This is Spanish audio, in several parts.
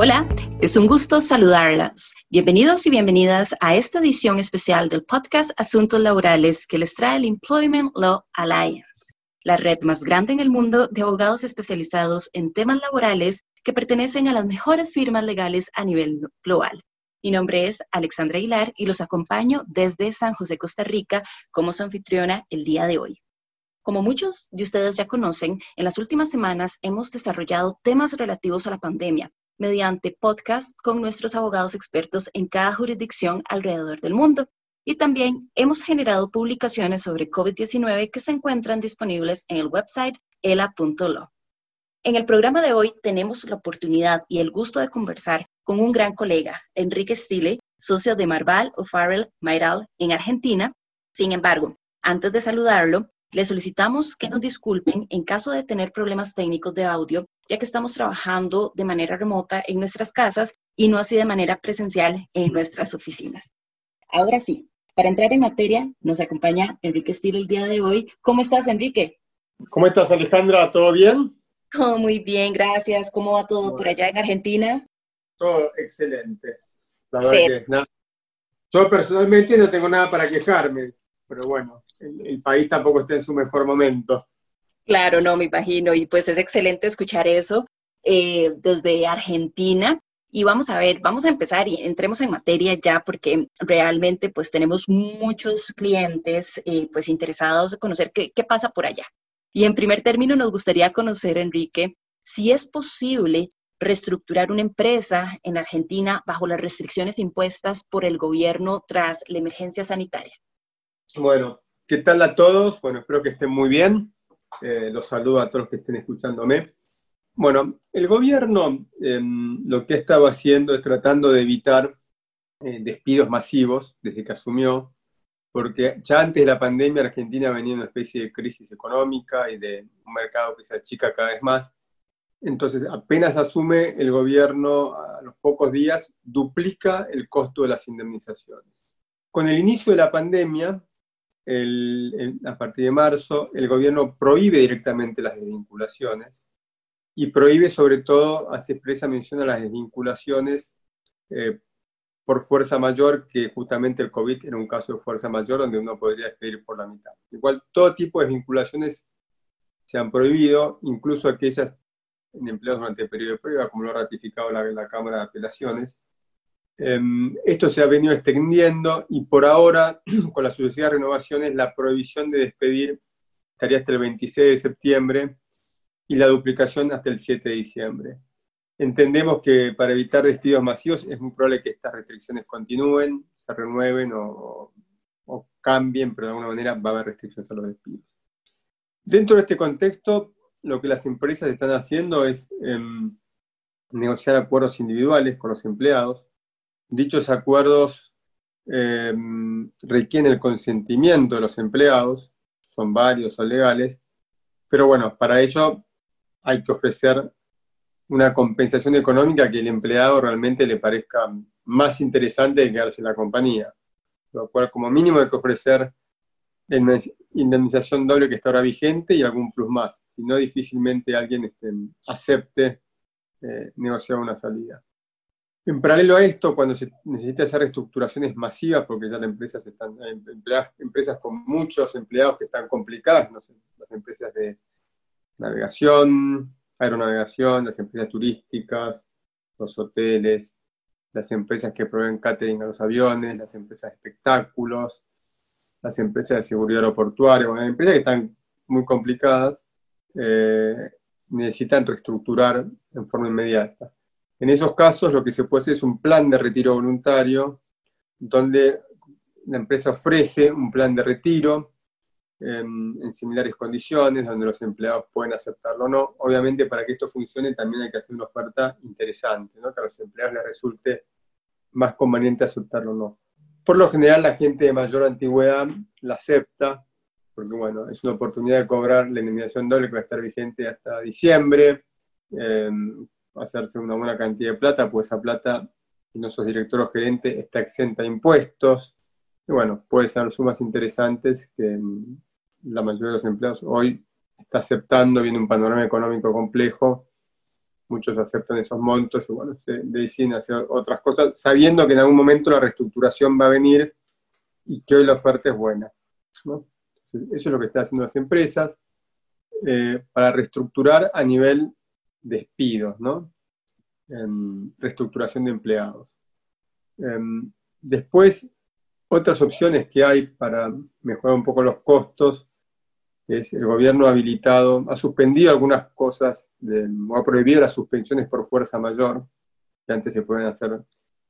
Hola, es un gusto saludarlas. Bienvenidos y bienvenidas a esta edición especial del podcast Asuntos Laborales que les trae el Employment Law Alliance, la red más grande en el mundo de abogados especializados en temas laborales que pertenecen a las mejores firmas legales a nivel global. Mi nombre es Alexandra Aguilar y los acompaño desde San José, Costa Rica, como su anfitriona el día de hoy. Como muchos de ustedes ya conocen, en las últimas semanas hemos desarrollado temas relativos a la pandemia mediante podcast con nuestros abogados expertos en cada jurisdicción alrededor del mundo. Y también hemos generado publicaciones sobre COVID-19 que se encuentran disponibles en el website ela.lo. En el programa de hoy tenemos la oportunidad y el gusto de conversar con un gran colega, Enrique Stile, socio de Marval O'Farrell Mayral en Argentina. Sin embargo, antes de saludarlo, le solicitamos que nos disculpen en caso de tener problemas técnicos de audio, ya que estamos trabajando de manera remota en nuestras casas y no así de manera presencial en nuestras oficinas. Ahora sí, para entrar en materia, nos acompaña Enrique Steele el día de hoy. ¿Cómo estás, Enrique? ¿Cómo estás, Alejandra? ¿Todo bien? Todo muy bien, gracias. ¿Cómo va todo por allá en Argentina? Todo excelente. La verdad que, yo personalmente no tengo nada para quejarme, pero bueno, el, país tampoco está en su mejor momento. Claro, no, me imagino. Y pues es excelente escuchar eso eh, desde Argentina. Y vamos a ver, vamos a empezar y entremos en materia ya porque realmente pues tenemos muchos clientes eh, pues interesados en conocer qué, qué pasa por allá. Y en primer término nos gustaría conocer, Enrique, si es posible reestructurar una empresa en Argentina bajo las restricciones impuestas por el gobierno tras la emergencia sanitaria. Bueno, ¿Qué tal a todos? Bueno, espero que estén muy bien. Eh, los saludo a todos los que estén escuchándome. Bueno, el gobierno em, lo que ha estado haciendo es tratando de evitar eh, despidos masivos desde que asumió, porque ya antes de la pandemia Argentina venía en una especie de crisis económica y de un mercado que se achica cada vez más. Entonces, apenas asume el gobierno, a los pocos días, duplica el costo de las indemnizaciones. Con el inicio de la pandemia, a partir de marzo, el gobierno prohíbe directamente las desvinculaciones y prohíbe sobre todo, hace expresa mención a las desvinculaciones eh, por fuerza mayor, que justamente el COVID era un caso de fuerza mayor donde uno podría despedir por la mitad. Igual todo tipo de desvinculaciones se han prohibido, incluso aquellas en empleados durante el periodo de prueba, como lo ha ratificado la, Cámara de Apelaciones, esto se ha venido extendiendo y por ahora, con la sucesivas renovaciones, la prohibición de despedir estaría hasta el 26 de septiembre y la duplicación hasta el 7 de diciembre. Entendemos que para evitar despidos masivos es muy probable que estas restricciones continúen, se renueven o, cambien, pero de alguna manera va a haber restricciones a los despidos. Dentro de este contexto, lo que las empresas están haciendo es em, negociar acuerdos individuales con los empleados Dichos acuerdos eh, requieren el consentimiento de los empleados, son varios, son legales, pero bueno, para ello hay que ofrecer una compensación económica que el empleado realmente le parezca más interesante de quedarse en la compañía. Lo cual, como mínimo, hay que ofrecer la indemnización doble que está ahora vigente y algún plus más. Si no, difícilmente alguien este, acepte eh, negociar una salida. En paralelo a esto, cuando se necesita hacer reestructuraciones masivas, porque ya las empresas están, empresas con muchos empleados que están complicadas, las empresas de navegación, aeronavegación, las empresas turísticas, los hoteles, las empresas que proveen catering a los aviones, las empresas de espectáculos, las empresas de seguridad aeroportuaria, bueno, empresas que están muy complicadas, eh, necesitan reestructurar en forma inmediata. En esos casos lo que se puede hacer es un plan de retiro voluntario, donde la empresa ofrece un plan de retiro em, en, similares condiciones, donde los empleados pueden aceptarlo o no. Obviamente para que esto funcione también hay que hacer una oferta interesante, que a los empleados les resulte más conveniente aceptarlo o no. Por lo general la gente de mayor antigüedad la acepta, porque bueno, es una oportunidad de cobrar la indemnización doble que va a estar vigente hasta diciembre. Em, hacerse una buena cantidad de plata, pues esa plata, si no sos director o gerente, está exenta de impuestos. Y bueno, puede ser sumas interesantes que mm, la mayoría de los empleados hoy está aceptando, viene un panorama económico complejo muchos aceptan esos montos y bueno, se deciden hacer otras cosas, sabiendo que en algún momento la reestructuración va a venir y que hoy la oferta es buena. eso es lo que están haciendo las empresas eh, para reestructurar a nivel despidos, ¿no? reestructuración de empleados. Em, después, otras opciones que hay para mejorar un poco los costos es el gobierno ha habilitado, ha suspendido algunas cosas, o ha prohibido las suspensiones por fuerza mayor, que antes se pueden hacer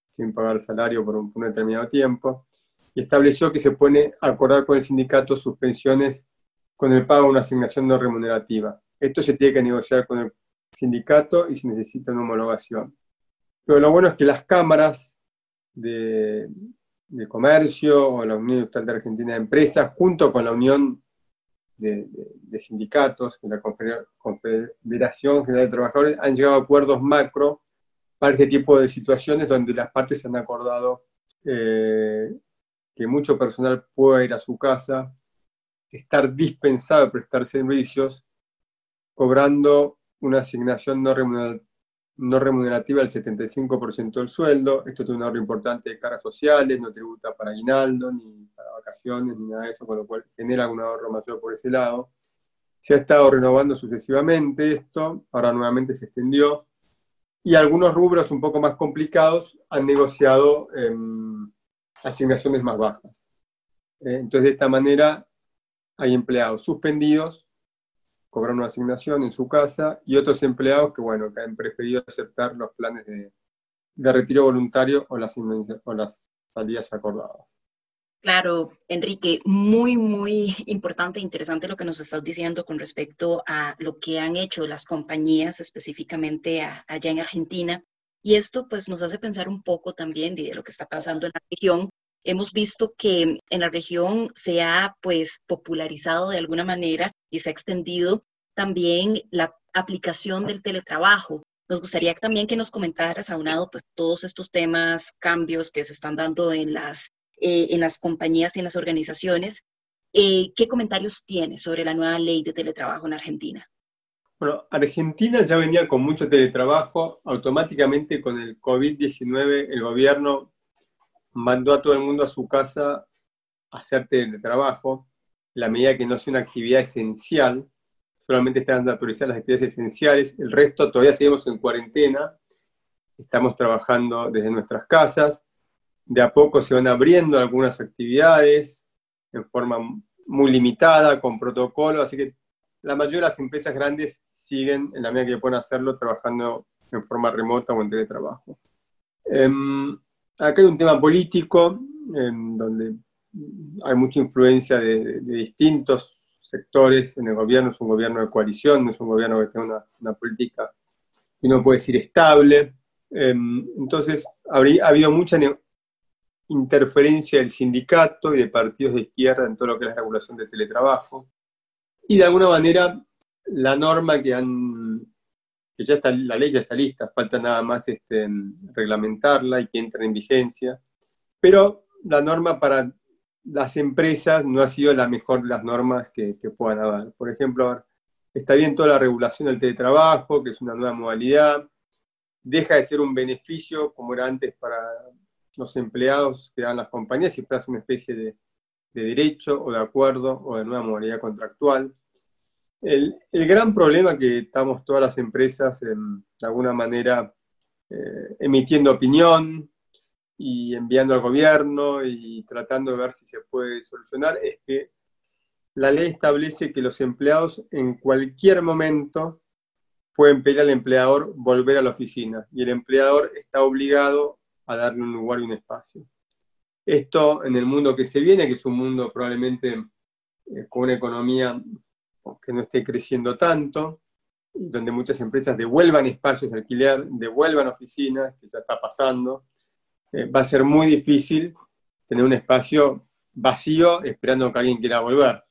sin pagar salario por un, determinado tiempo, y estableció que se puede acordar con el sindicato suspensiones con el pago de una asignación no remunerativa. Esto se tiene que negociar con el sindicato y se necesita una homologación. Pero lo bueno es que las cámaras de, Comercio o la Unión Industrial de Argentina de Empresas, junto con la Unión de, sindicatos, la Confederación General de Trabajadores, han llegado a acuerdos macro para este tipo de situaciones donde las partes han acordado eh, que mucho personal pueda ir a su casa, estar dispensado de prestar servicios, cobrando una asignación no remunerativa del 75% del sueldo. Esto tiene un ahorro importante de caras sociales, no tributa para aguinaldo, ni para vacaciones, ni nada de eso, con lo cual genera un ahorro mayor por ese lado. Se ha estado renovando sucesivamente esto, ahora nuevamente se extendió, y algunos rubros un poco más complicados han negociado em, asignaciones más bajas. Eh, entonces, de esta manera, hay empleados suspendidos cobrar una asignación en su casa y otros empleados que, bueno, que han preferido aceptar los planes de, retiro voluntario o las, o las salidas acordadas. Claro, Enrique, muy, muy importante e interesante lo que nos estás diciendo con respecto a lo que han hecho las compañías específicamente allá en Argentina. Y esto pues nos hace pensar un poco también de lo que está pasando en la región. Hemos visto que en la región se ha pues popularizado de alguna manera y se ha extendido también la aplicación del teletrabajo. Nos gustaría también que nos comentaras, aunado, pues todos estos temas, cambios que se están dando en las, eh, en las compañías y en las organizaciones. Eh, ¿Qué comentarios tienes sobre la nueva ley de teletrabajo en Argentina? Bueno, Argentina ya venía con mucho teletrabajo. Automáticamente con el COVID-19 el gobierno mandó a todo el mundo a su casa a hacer teletrabajo la medida que no sea una actividad esencial, solamente están autorizadas las actividades esenciales, el resto todavía seguimos en cuarentena, estamos trabajando desde nuestras casas, de a poco se van abriendo algunas actividades en forma muy limitada, con protocolo, así que la mayoría de las empresas grandes siguen, en la medida que pueden hacerlo, trabajando en forma remota o en teletrabajo. Em, acá hay un tema político, en donde hay mucha influencia de, distintos sectores en el gobierno, es un gobierno de coalición, no es un gobierno que tenga una, política que uno puede decir estable. Em, entonces, habría, ha habido mucha interferencia del sindicato y de partidos de izquierda en todo lo que es la regulación de teletrabajo. Y de alguna manera, la norma que han, que ya está, la ley ya está lista, falta nada más este, reglamentarla y que entre en vigencia. Pero la norma para las empresas no ha sido la mejor las normas que, puedan haber. Por ejemplo, está bien toda la regulación del teletrabajo, que es una nueva modalidad, deja de ser un beneficio como era antes para los empleados que dan las compañías y pasa una especie de, derecho o de acuerdo o de nueva modalidad contractual. El, gran problema que estamos todas las empresas de alguna manera eh, emitiendo opinión, y enviando al gobierno y tratando de ver si se puede solucionar, es que la ley establece que los empleados en cualquier momento pueden pedir al empleador volver a la oficina y el empleador está obligado a darle un lugar y un espacio. Esto en el mundo que se viene, que es un mundo probablemente eh, con una economía que no esté creciendo tanto, donde muchas empresas devuelvan espacios de alquiler, devuelvan oficinas, que ya está pasando, eh, va a ser muy difícil tener un espacio vacío esperando que alguien quiera volver.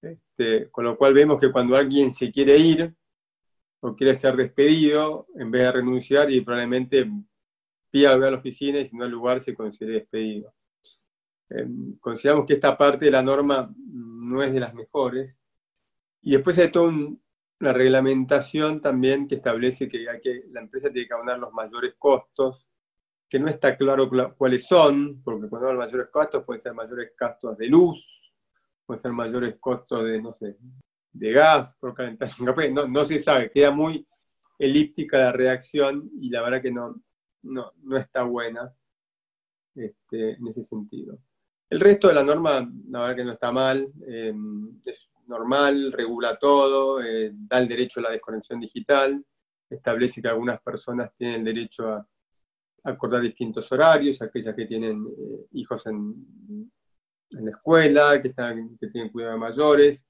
Este, con lo cual vemos que cuando alguien se quiere ir o quiere ser despedido, en vez de renunciar y probablemente pida volver a la oficina y si no hay lugar se considere despedido. Em, consideramos que esta parte de la norma no es de las mejores. Y después hay todo un la reglamentación también que establece que, que la empresa tiene que abonar los mayores costos, que no está claro cuáles son, porque cuando los mayores costos pueden ser mayores costos de luz, pueden ser mayores costos de, no sé, de gas por calentación, no, no se sabe, queda muy elíptica la reacción y la verdad que no, no, no está buena este, en ese sentido. El resto de la norma, la verdad que no está mal, eh, es normal, regula todo, eh, da el derecho a la desconexión digital, establece que algunas personas tienen derecho a acordar distintos horarios, aquellas que tienen eh, hijos en, en, la escuela, que, están, que tienen cuidado de mayores.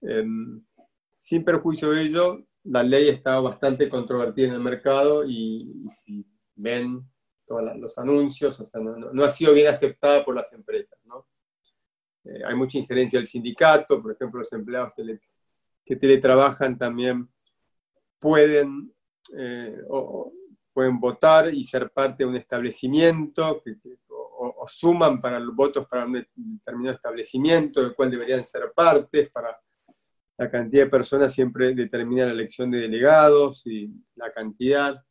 Em, sin perjuicio de ello, la ley está bastante controvertida en el mercado y, si ven todos los anuncios, o sea, no, no, ha sido bien aceptada por las empresas. ¿no? Eh, hay mucha injerencia del sindicato, por ejemplo, los empleados que teletrabajan también pueden, eh, o, pueden votar y ser parte de un establecimiento, o, suman para los votos para un determinado establecimiento del cual deberían ser partes, para la cantidad de personas siempre determina la elección de delegados y la cantidad.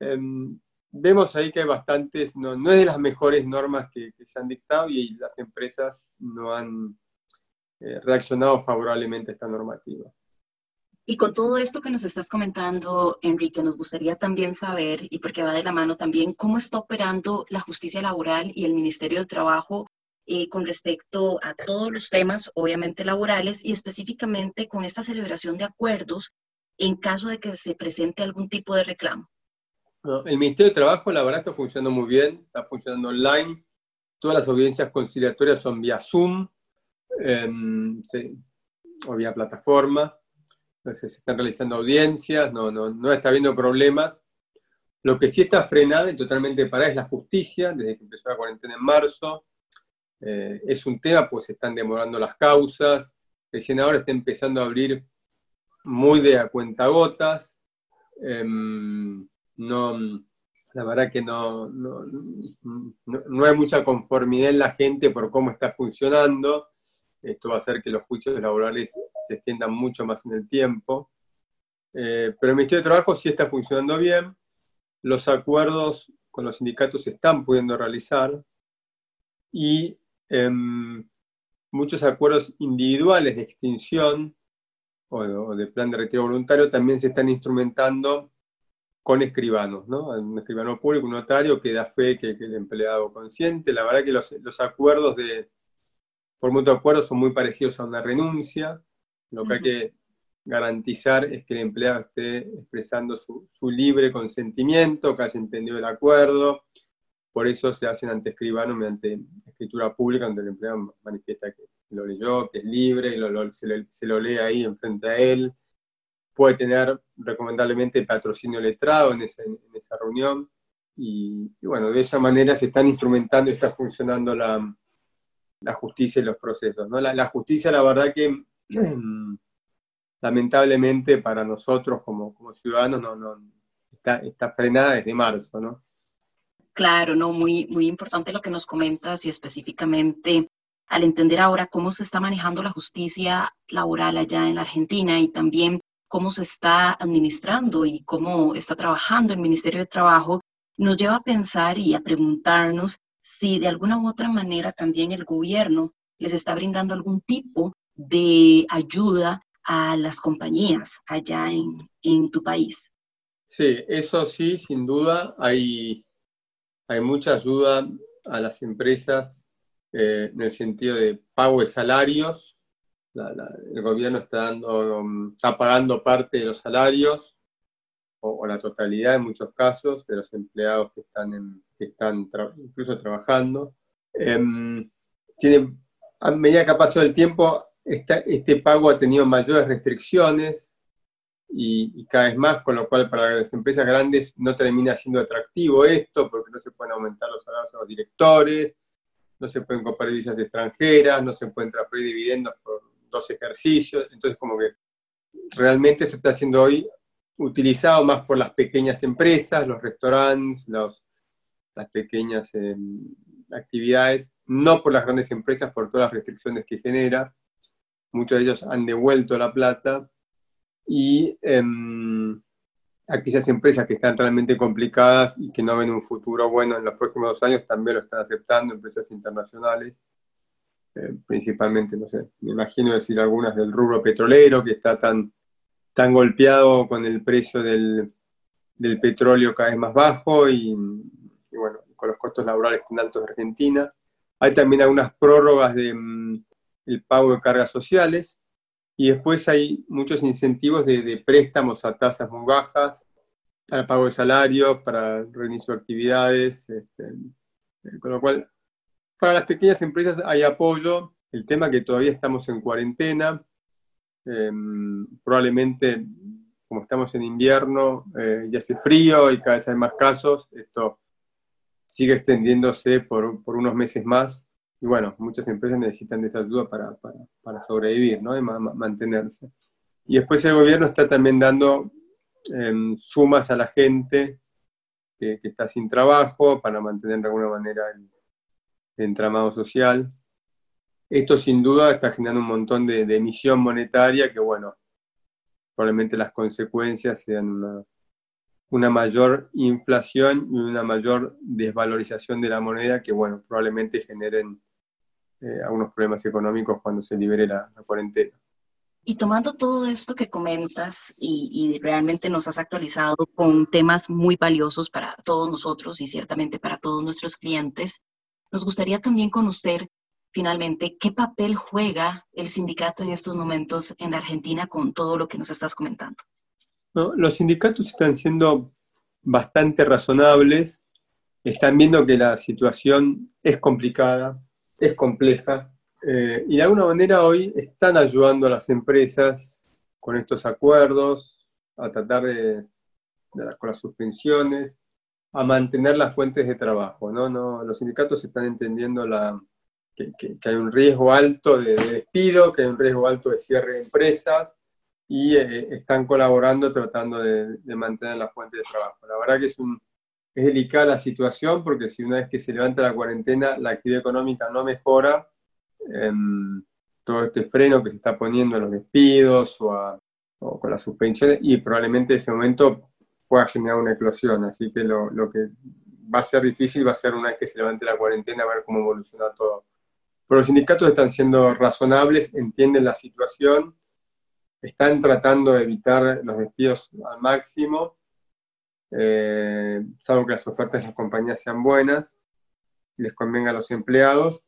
Em, vemos ahí que hay bastantes, no, es de las mejores normas que, se han dictado y las empresas no han eh, reaccionado favorablemente a esta normativa. Y con todo esto que nos estás comentando, Enrique, nos gustaría también saber, y porque va de la mano también, cómo está operando la justicia laboral y el Ministerio de Trabajo eh, con respecto a todos los temas, obviamente laborales, y específicamente con esta celebración de acuerdos en caso de que se presente algún tipo de reclamo el Ministerio de Trabajo, la verdad, está funcionando muy bien, está funcionando online. Todas las audiencias conciliatorias son vía Zoom em, o vía plataforma. Se están realizando audiencias, no, no, no está habiendo problemas. Lo que sí está frenado y totalmente parada es la justicia, desde que empezó la cuarentena en marzo. Eh, es un tema, pues se están demorando las causas. Recién ahora está empezando a abrir muy de a cuentagotas. Eh, no, la verdad que no, no, no, hay mucha conformidad en la gente por cómo está funcionando. Esto va a hacer que los juicios laborales se extiendan mucho más en el tiempo. Eh, pero el Ministerio de Trabajo sí está funcionando bien. Los acuerdos con los sindicatos se están pudiendo realizar. Y em, muchos acuerdos individuales de extinción o de plan de retiro voluntario también se están instrumentando con escribanos, ¿no? Un escribano público, un notario que da fe que, el empleado consciente. La verdad que los, acuerdos de, por mutuo acuerdo son muy parecidos a una renuncia. Lo que hay que garantizar es que el empleado esté expresando su, libre consentimiento, que haya entendido el acuerdo. Por eso se hacen ante escribano mediante escritura pública, donde el empleado manifiesta que lo leyó, que es libre, y se, se lo lee ahí enfrente a él puede tener recomendablemente patrocinio letrado en, esa reunión. Y, bueno, de esa manera se están instrumentando y está funcionando la, justicia y los procesos. ¿no? La, justicia, la verdad que lamentablemente para nosotros como, ciudadanos no, no, está, está, frenada desde marzo. ¿no? Claro, no, muy, muy importante lo que nos comentas y específicamente al entender ahora cómo se está manejando la justicia laboral allá en la Argentina y también cómo se está administrando y cómo está trabajando el Ministerio de Trabajo, nos lleva a pensar y a preguntarnos si de alguna u otra manera también el gobierno les está brindando algún tipo de ayuda a las compañías allá en, tu país. Sí, eso sí, sin duda, hay, hay mucha ayuda a las empresas eh, en el sentido de pago de salarios el gobierno está, dando, um, está pagando parte de los salarios, o, la totalidad en muchos casos, de los empleados que están, están incluso trabajando. Tiene, a medida que ha pasado el tiempo, este pago ha tenido mayores restricciones y, cada vez más, con lo cual para las empresas grandes no termina siendo atractivo esto, porque no se pueden aumentar los salarios a los directores, no se pueden comprar divisas extranjeras, no se pueden transferir dividendos por dos ejercicios, entonces como que realmente esto está siendo hoy utilizado más por las pequeñas empresas, los restaurantes, los, las pequeñas em, actividades, no por las grandes empresas, por todas las restricciones que genera. Muchos de ellos han devuelto la plata y em, aquellas empresas que están realmente complicadas y que no ven un futuro bueno en los próximos dos años también lo están aceptando, empresas internacionales, eh, principalmente, no sé, me imagino decir algunas del rubro petrolero que está tan, tan golpeado con el precio del, del petróleo cada vez más bajo y, costos laborales tan altos de Argentina. Hay también algunas prórrogas del mm, el pago de cargas sociales y después hay muchos incentivos de, préstamos a tasas muy bajas para pago de salarios, para reinicio de actividades, este, con lo cual para las pequeñas empresas hay apoyo. El tema que todavía estamos en cuarentena, em, probablemente como estamos en invierno, eh, ya hace frío y cada vez hay más casos, esto sigue extendiéndose por, unos meses más. Y bueno, muchas empresas necesitan de esa ayuda para, para, sobrevivir, ¿no? Y mantenerse. Y después el gobierno está también dando em, sumas a la gente que, está sin trabajo para mantener de alguna manera el, entramado social. Esto sin duda está generando un montón de, de emisión monetaria que, bueno, probablemente las consecuencias sean una, mayor inflación y una mayor desvalorización de la moneda que, bueno, probablemente generen eh, algunos problemas económicos cuando se libere la, cuarentena. Y tomando todo esto que comentas y, y, realmente nos has actualizado con temas muy valiosos para todos nosotros y ciertamente para todos nuestros clientes, nos gustaría también conocer finalmente, ¿qué papel juega el sindicato en estos momentos en Argentina con todo lo que nos estás comentando? Los sindicatos están siendo bastante razonables, están viendo que la situación es complicada, es compleja, eh, y de alguna manera hoy están ayudando a las empresas con estos acuerdos, a tratar de, con las suspensiones, a mantener las fuentes de trabajo. ¿no? No, los sindicatos están entendiendo la, que, hay un riesgo alto de, despido, que hay un riesgo alto de cierre de empresas y eh, están colaborando tratando de, mantener la fuente de trabajo. La verdad que es, un, es delicada la situación porque si una vez que se levanta la cuarentena la actividad económica no mejora, em, todo este freno que se está poniendo a los despidos o, con las suspensiones y probablemente en ese momento pueda generar una eclosión. Así que lo, lo que va a ser difícil va a ser una vez que se levante la cuarentena ver cómo evoluciona todo. Pero los sindicatos están siendo razonables, entienden la situación, están tratando de evitar los despidos al máximo, eh, salvo que las ofertas de las compañías sean buenas y les convenga a los empleados.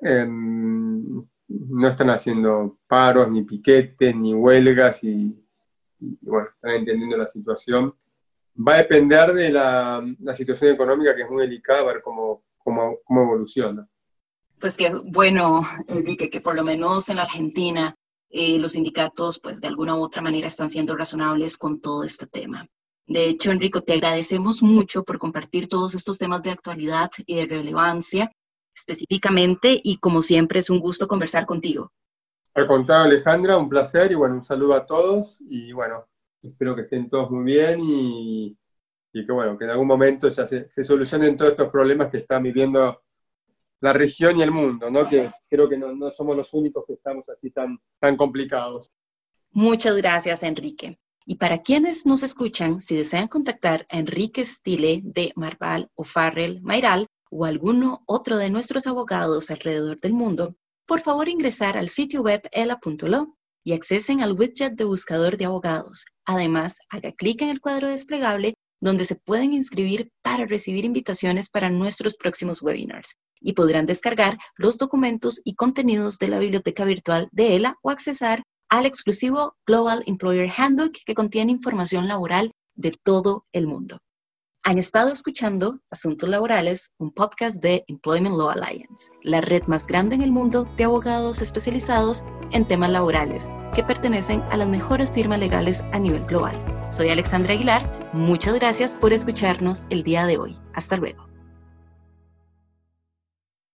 Em, no están haciendo paros, ni piquetes, ni huelgas y, bueno, están entendiendo la situación. Va a depender de la, situación económica, que es muy delicada, a ver cómo, cómo, cómo evoluciona pues que bueno, Enrique, que por lo menos en la Argentina eh, los sindicatos, pues de alguna u otra manera están siendo razonables con todo este tema. De hecho, Enrico, te agradecemos mucho por compartir todos estos temas de actualidad y de relevancia específicamente y como siempre es un gusto conversar contigo. Al contrario, Alejandra, un placer y bueno, un saludo a todos y bueno, espero que estén todos muy bien y, que bueno, que en algún momento ya se, se solucionen todos estos problemas que están viviendo la región y el mundo, ¿no? Que creo que no, somos los únicos que estamos así tan, tan complicados. Muchas gracias, Enrique. Y para quienes nos escuchan, si desean contactar a Enrique Stile de Marval o Farrell Mairal o alguno otro de nuestros abogados alrededor del mundo, por favor ingresar al sitio web ela.lo y accesen al widget de buscador de abogados. Además, haga clic en el cuadro desplegable donde se pueden inscribir para recibir invitaciones para nuestros próximos webinars y podrán descargar los documentos y contenidos de la biblioteca virtual de ELA o accesar al exclusivo Global Employer Handbook que contiene información laboral de todo el mundo. Han estado escuchando Asuntos Laborales, un podcast de Employment Law Alliance, la red más grande en el mundo de abogados especializados en temas laborales que pertenecen a las mejores firmas legales a nivel global. Soy Alexandra Aguilar. Muchas gracias por escucharnos el día de hoy. Hasta luego.